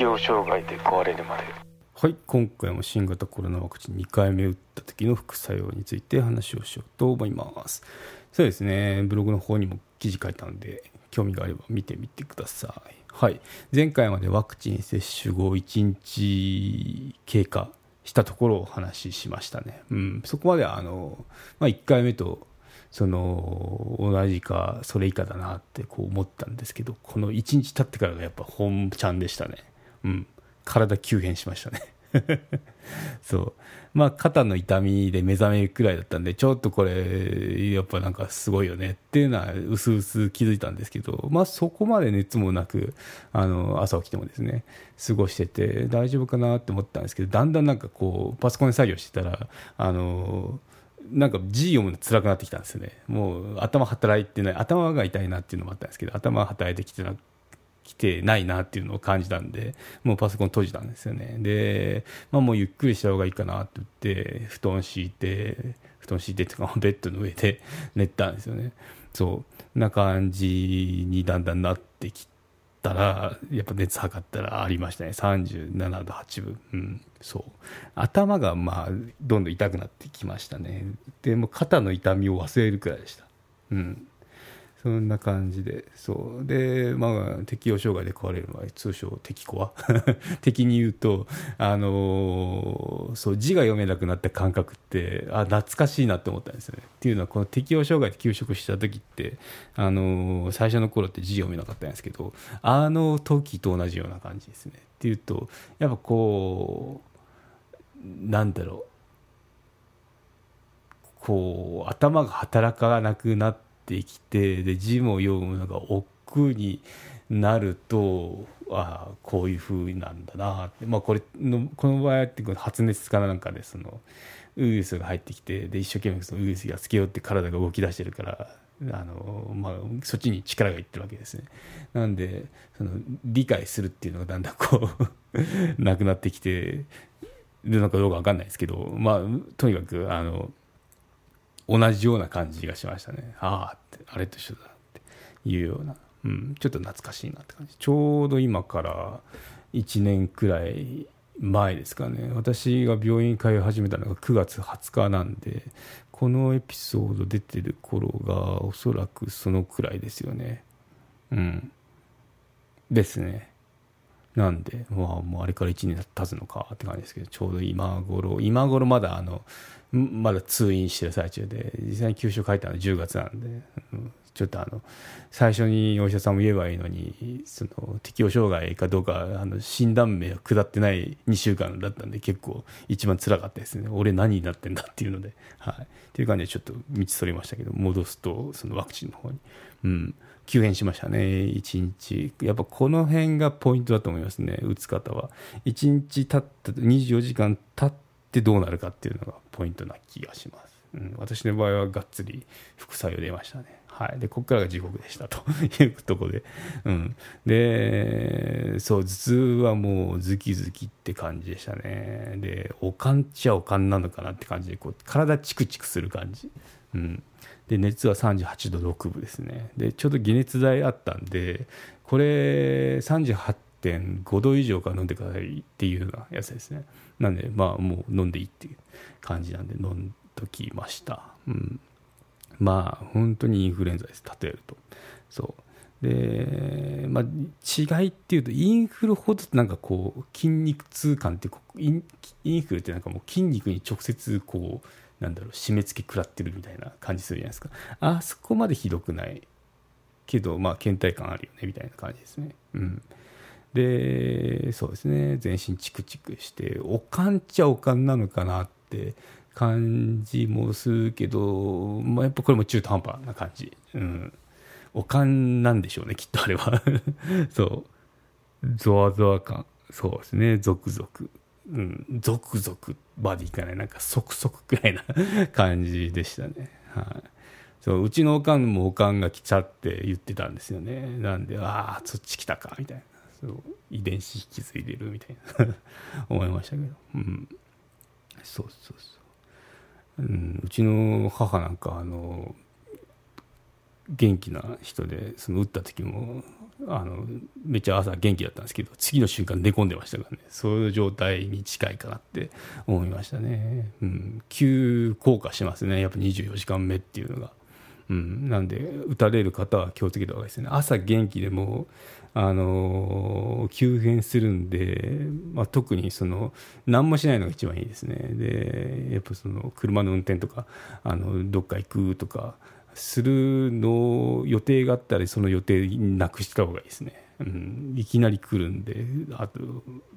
適応障害で壊れるまで。はい今回も新型コロナワクチン2回目打った時の副作用について話をしようと思います。そうですね。ブログの方にも記事書いたので興味があれば見てみてください。はい。前回までワクチン接種後1日経過したところをお話ししましたね、うん、そこまであの、まあ、1回目とその同じかそれ以下だなってこう思ったんですけどこの1日経ってからがやっぱ本ちゃんでしたね。うん。体急変しましたね。そう。まあ肩の痛みで目覚めくらいだったんでちょっとこれやっぱなんかすごいよねっていうのはうすうす気づいたんですけどまあそこまで熱もなくあの朝起きてもですね過ごしてて大丈夫かなって思ったんですけどだんだんなんかこうパソコンで作業してたらあのなんか字読むの辛くなってきたんですよね。もう頭働いてない、頭が痛いなっていうのもあったんですけど、頭働いてきてな来てないなっていうのを感じたんで、もうパソコン閉じたんですよね。で、まあもうゆっくりした方がいいかなって言って、布団敷いて、布団敷いてっていうか、ベッドの上で 寝たんですよね。そう。な感じにだんだんなってきたら、やっぱ熱測ったらありましたね。37度8分。うん。そう。頭がまあ、どんどん痛くなってきましたね。でも肩の痛みを忘れるくらいでした。うん。そんな感じで、そう。で、まあ、適応障害で壊れる場合、通称、適コア。敵に言うと、あのー、そう、字が読めなくなった感覚って、あ、懐かしいなって思ったんですよね。っていうのは、この適応障害で休職した時って、あのー、最初の頃って字読めなかったんですけど、あの時と同じような感じですね。っていうと、やっぱこう、なんだろう、こう、頭が働かなくなって、ってきてで字も読むのが億劫になるとああこういうふうなんだなって、まあ、これのこの場合って発熱かなんかでそのウイルスが入ってきてで一生懸命そのウイルスやっつけようって体が動き出してるからあの、まあ、そっちに力がいってるわけですね。なんでその理解するっていうのがだんだんこう なくなってきてるのかどうか分かんないですけど、まあ、とにかくあの同じような感じがしましたね。ああって、あれと一緒だっていうような、うん、ちょっと懐かしいなって感じ。ちょうど今から1年くらい前ですかね。私が病院通い始めたのが9月20日なんで、このエピソード出てる頃がおそらくそのくらいですよね。うん。ですね。なんで、まあ、もうあれから1年経つのかって感じですけど、ちょうど今頃、今頃まだあの、まだ通院してる最中で、実際に休職書いたのは10月なんで、うん、ちょっとあの、最初にお医者さんも言えばいいのに、その適応障害かどうか、あの診断名が下ってない2週間だったんで、結構一番辛かったですね。俺何になってんだっていうので、はい。っていう感じでちょっと道それましたけど、戻すと、そのワクチンの方に。うん。急変しましたね、1日。やっぱこの辺がポイントだと思いますね、打つ方は。1日経った、24時間経ってどうなるかっていうのがポイントな気がします。うん、私の場合はがっつり副作用出ましたね。はい。で、ここからが地獄でしたと いうところで。うん。で、そう、頭痛はもうズキズキって感じでしたね。で、おかんっちゃおかんなのかなって感じで、こう、体チクチクする感じ。うん。で熱は38度6分ですねでちょうど解熱剤あったんでこれ38.5度以上から飲んでくださいっていうようなやつですねなんでまあもう飲んでいいっていう感じなんで飲んどきました。うん。まあ本当にインフルエンザです例えると。そう。で、まあ、違いっていうとインフルほどなんかこう筋肉痛感ってインインフルってなんかもう筋肉に直接こうなんだろう締め付け食らってるみたいな感じするじゃないですか。あそこまでひどくないけどまあ倦怠感あるよねみたいな感じですね。うん。でそうですね。全身チクチクしておかんっちゃおかんなのかなって感じもするけど、まあ、やっぱこれも中途半端な感じ。うん。おかんなんでしょうねきっとあれは。そう。ゾワゾワ感。そうですね。ゾクゾク。うん、ゾクゾクまでいかない、なんか即々くらいな感じでしたね。はい。そううちのおかんもおかんが来ちゃって言ってたんですよね。なんで、ああ、そっち来たか、みたいな。そう遺伝子引き継いでるみたいな。思いましたけど。うん。そうそうそう。うん、うちの母なんか、あの、元気な人でその打った時もあのめっちゃ朝元気だったんですけど次の瞬間寝込んでましたからね。そういう状態に近いかなって思いましたね、うん、急降下しますね。やっぱ24時間目っていうのが、うん、なんで打たれる方は気をつけた方がいいですね。朝元気でもあの急変するんで、まあ、特にその何もしないのが一番いいですね。でやっぱその車の運転とかあのどっか行くとかするの予定があったらその予定なくした方がいいですね、うん、いきなり来るんであと、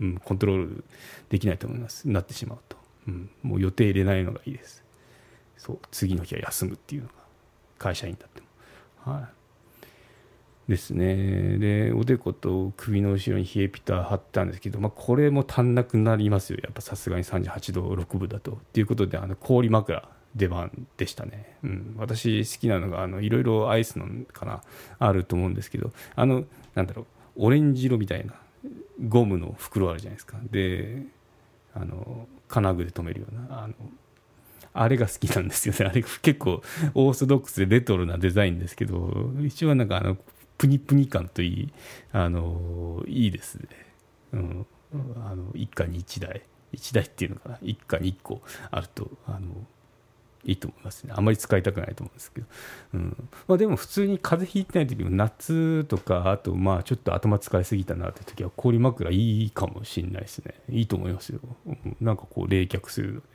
うん、コントロールできないと思います。なってしまうと、うん、もう予定入れないのがいいです。そう。次の日は休むっていうのが。会社員だっても。はい。ですね。でおでこと首の後ろに冷えピタ貼ったんですけど、まあ、これも足んなくなりますよ。やっぱさすがに38度6分だと。っていうことであの氷枕出番でしたね、うん、私好きなのがあのいろいろアイスのかなあると思うんですけどあのなんだろう。オレンジ色みたいなゴムの袋あるじゃないですか。であの金具で留めるようなあのあれが好きなんですよね。あれ結構オーソドックスでレトロなデザインですけど一番なんかあのプニプニ感といいあのいいですね、うん、あの一家に一台。一台っていうのかな。一家に一個あるとあのいいと思いますね。あんまり使いたくないと思うんですけど、うん。まあ、でも普通に風邪ひいてない時も夏とかあとまあちょっと頭使いすぎたなって時は氷枕いいかもしれないですね。いいと思いますよ、なんかこう冷却するので、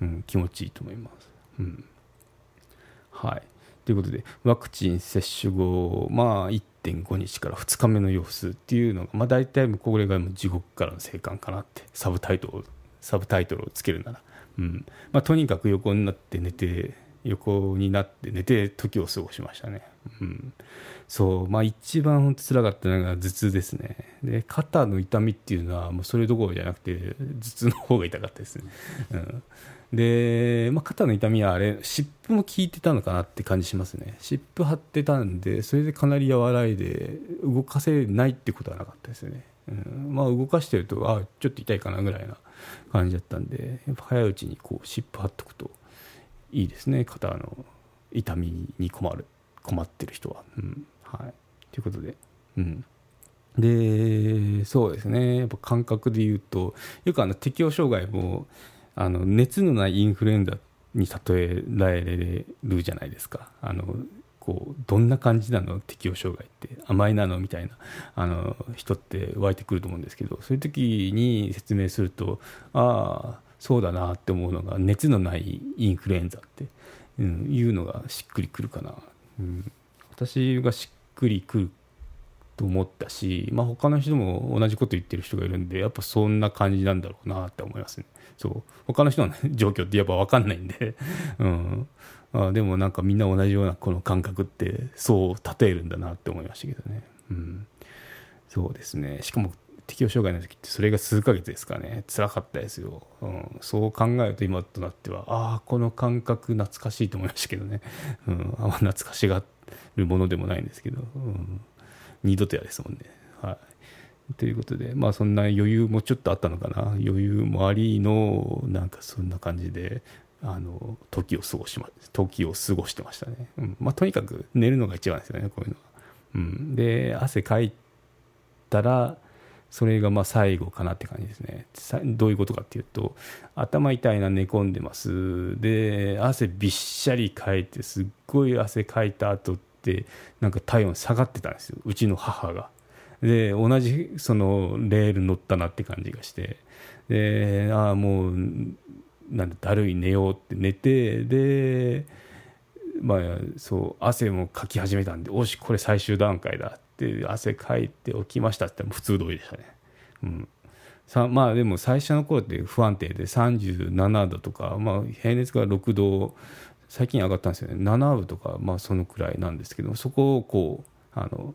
うん、気持ちいいと思います、うん、はい。ということでワクチン接種後まあ1.5日から2日目の様子っていうのが、まあ、大体これが地獄からの生還かなってサブタイトルサブタイトルをつけるなら。うん。まあ、とにかく横になって寝て横になって寝て時を過ごしましたね、うん、そう。まあ一番本当つらかったのが頭痛ですね。で肩の痛みっていうのはもうそれどころじゃなくて頭痛の方が痛かったですね、うん、で、まあ、肩の痛みはあれ湿布も効いてたのかなって感じしますね。湿布貼ってたんでそれでかなり和らいで動かせないってことはなかったですね、うん、まあ動かしてるとあちょっと痛いかなぐらいな感じだったんでやっぱ早いうちにこう湿布貼っとくといいですね。肩の痛みに困る困ってる人は。うん。はい、ということで、うん、でそうですね。やっぱ感覚で言うとよくあの適応障害もあの熱のないインフルエンザに例えられるじゃないですか。あのこうどんな感じなの？適応障害って甘いなの？みたいな。あの人って湧いてくると思うんですけどそういう時に説明するとああそうだなって思うのが熱のないインフルエンザって、うん、いうのがしっくりくるかな、うん、私がしっくりくると思ったし、まあ、他の人も同じこと言ってる人がいるんでやっぱそんな感じなんだろうなって思いますね。そう。他の人の、状況ってやっぱ分かんないんで、うん、あでもなんかみんな同じようなこの感覚ってそう例えるんだなって思いましたけどね、うん、そうですね。しかも適応障害の時ってそれが数ヶ月ですかね。辛かったですよ、うん、そう考えると今となってはああこの感覚懐かしいと思いましたけどね、うん、あんま懐かしがるものでもないんですけど、うん、二度と嫌ですもんね。はい。ということでまあそんな余裕もちょっとあったのかな。余裕もありのなんかそんな感じであの時を過ごしま時を過ごしてましたね、うん。まあ、とにかく寝るのが一番ですよねこういうのは、うん、で汗かいたらそれがまあ最後かなって感じですね。どういうことかっていうと頭痛いな寝込んでます。で汗びっしゃりかいてすっごい汗かいた後ってなんか体温下がってたんですよ。うちの母が。で同じそのレール乗ったなって感じがして。でああもうなんだだるい寝ようって寝てでまあそう汗もかき始めたんでおしこれ最終段階だって汗かいて起きましたって普通通りでしたね。うん。さまあでも最初の頃って不安定で37度とか、まあ、平熱が6度最近上がったんですよね。7度とか、まあ、そのくらいなんですけどそこをこうあの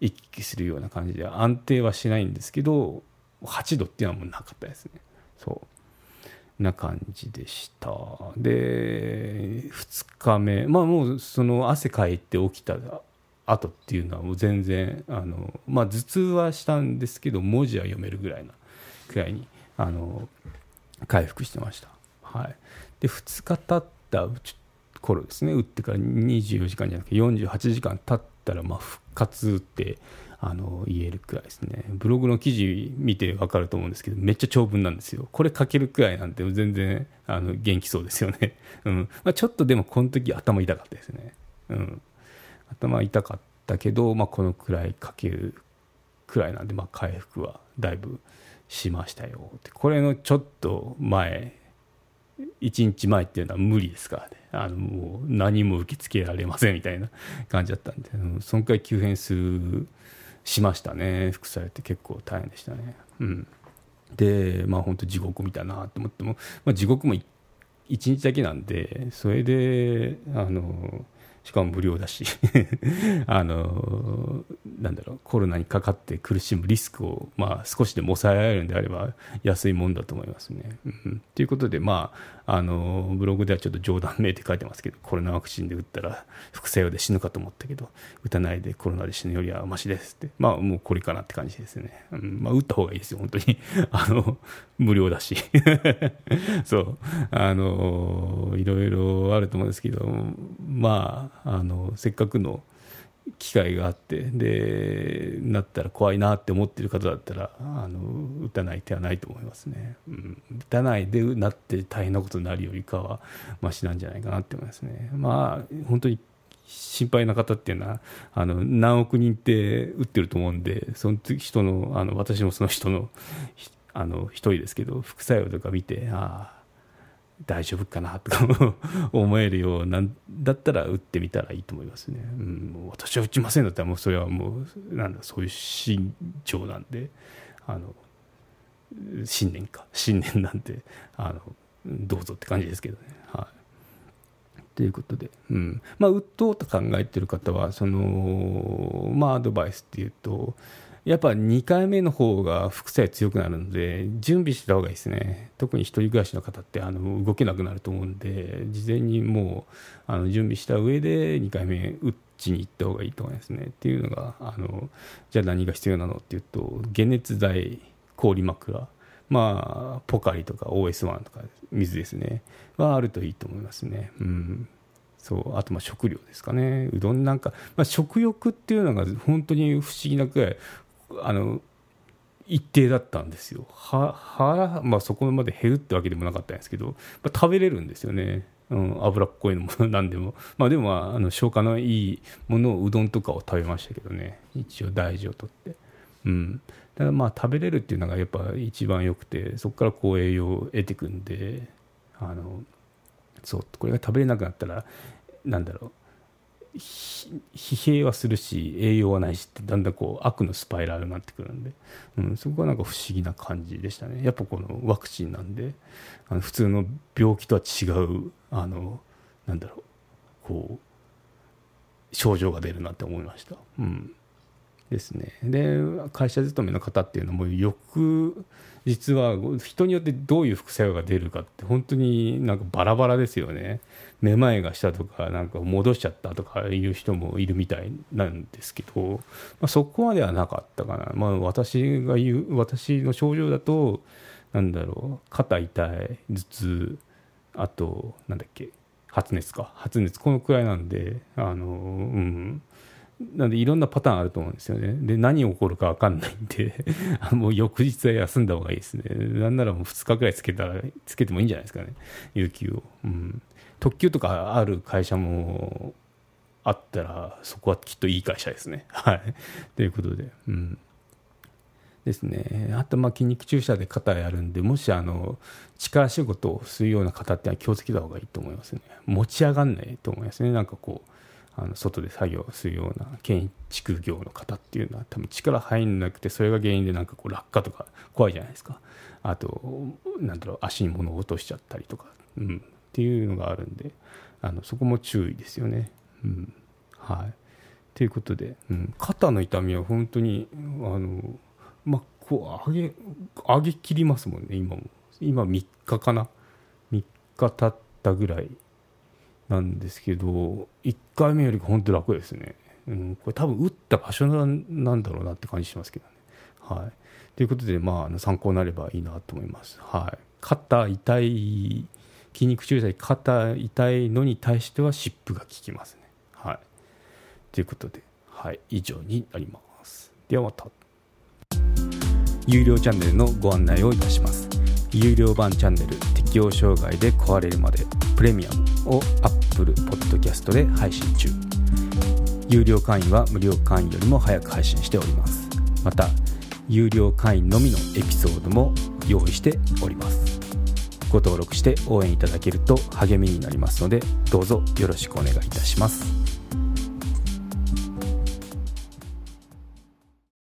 行き来するような感じで安定はしないんですけど8度っていうのはもうなかったですね。そう。な感じでした。で2日目。まあもうその汗かいて起きた後っていうのはもう全然あの、まあ、頭痛はしたんですけど文字は読めるぐらいなくらいにあの回復してました、はい、で2日経った頃ですね。打ってから24時間じゃなくて48時間経ったらまあ復活ってあの言えるくらいですね。ブログの記事見て分かると思うんですけどめっちゃ長文なんですよ。これ書けるくらいなんて全然あの元気そうですよね、うん。まあ、ちょっとでもこの時頭痛かったですね、うん、頭痛かったけど、まあ、このくらい書けるくらいなんで、まあ、回復はだいぶしましたよって。これのちょっと前1日前っていうのは無理ですからね。あのもう何も受け付けられませんみたいな感じだったんで、うん、その回急変すしましたね。副作用って結構大変でしたね。うん。でまあ本当地獄みたいなと思っても、まあ、地獄も1日だけなんでそれであのしかも無料だし。あのなんだろうコロナにかかって苦しむリスクを、まあ、少しでも抑えられるんであれば安いもんだと思いますね。と、うん、いうことで、まあ、あのブログではちょっと冗談めいて書いてますけどコロナワクチンで打ったら副作用で死ぬかと思ったけど打たないでコロナで死ぬよりはましですって。まあもうこれかなって感じですね。うん。まあ、打った方がいいですよ本当に。あの無料だし。そう。あのいろいろあると思うんですけどまああのせっかくの機会があってでなったら怖いなって思ってる方だったらあの打たない手はないと思いますね、うん、打たないでなって大変なことになるよりかはましなんじゃないかなって思いますね。まあ本当に心配な方っていうのはあの何億人って打ってると思うんでその人のあの私もその人のあの一人ですけど副作用とか見てああ大丈夫かなとか思えるようなんだったら打ってみたらいいと思いますね。うん、私は打ちませんだったらもうそれはもうなんだそういう心情なんであの信念か 信念なんであのどうぞって感じですけどね。はい、ということで、うんまあ、打とうと考えてる方はその、まあ、アドバイスっていうとやっぱ2回目の方が副作用強くなるので、準備した方がいいですね。特に1人暮らしの方ってあの動けなくなると思うんで、事前にもうあの準備した上で2回目打ちに行った方がいいと思いますね。っていうのが、あのじゃあ何が必要なのっていうと、解熱剤、氷枕、まあ、ポカリとか OS1 とか水ですね、はあるといいと思いますね。うんそうあとまあ食料ですかね、うどんなんか、まあ、食欲っていうのが本当に不思議なくらいあの一定だったんですよ。は腹、まあ、そこまで減るってわけでもなかったんですけど、まあ、食べれるんですよね、うん、脂っこいのも何でも、まあ、でも、あ、の消化のいいものをうどんとかを食べましたけどね。一応大事をとって。うん。だからまあ食べれるっていうのがやっぱ一番よくてそこからこう栄養を得ていくんであのそうこれが食べれなくなったらなんだろう。疲弊はするし栄養はないしってだんだんこう悪のスパイラルになってくるんで、うん、そこはなんか不思議な感じでしたね。やっぱこのワクチンなんであの普通の病気とは違うあのなんだろうこう症状が出るなって思いました。うん。ですね。で会社勤めの方っていうのもよく実は人によってどういう副作用が出るかって本当になんかバラバラですよね。めまいがしたとかなんか戻しちゃったとかいう人もいるみたいなんですけど、まあ、そこまではなかったかな、まあ、私が言う私の症状だとなんだろう肩痛い頭痛あとなんだっけ発熱か。発熱このくらいなんであのうん。なんでいろんなパターンあると思うんですよね。で、何起こるか分かんないんで もう翌日は休んだ方がいいですね。なんならもう2日くらいつけたら、つけてもいいんじゃないですかね、有給を。うん。特急とかある会社もあったら、そこはきっといい会社ですね。はい。ということで、うん。ですね。あと、まあ、筋肉注射で肩やるんで、もし、あの、力仕事をするような方ってのは気をつけた方がいいと思いますね。持ち上がんないと思いますね。なんかこう、あの外で作業するような建築業の方っていうのは多分力入んなくてそれが原因でなんかこう落下とか怖いじゃないですか。あとなんだろう足に物を落としちゃったりとか、うん、っていうのがあるんであのそこも注意ですよね。うん、はい。ということで、うん、肩の痛みは本当にあの、まあ、こう上げ上げ切りますもんね今も。今3日かな。3日経ったぐらい。なんですけど1回目より本当楽ですね、うん、これ多分打った場所なんだろうなって感じしますけどね。はい、ということで、まあ、参考になればいいなと思います。はい、肩痛い筋肉注射肩痛いのに対しては湿布が効きますね。はい。ということではい。以上になります。ではまた。有料チャンネルのご案内をいたします。有料版チャンネル適応障害で壊れるまでプレミアムを Apple Podcast で配信中。有料会員は無料会員よりも早く配信しております。また有料会員のみのエピソードも用意しております。ご登録して応援いただけると励みになりますのでどうぞよろしくお願いいたします。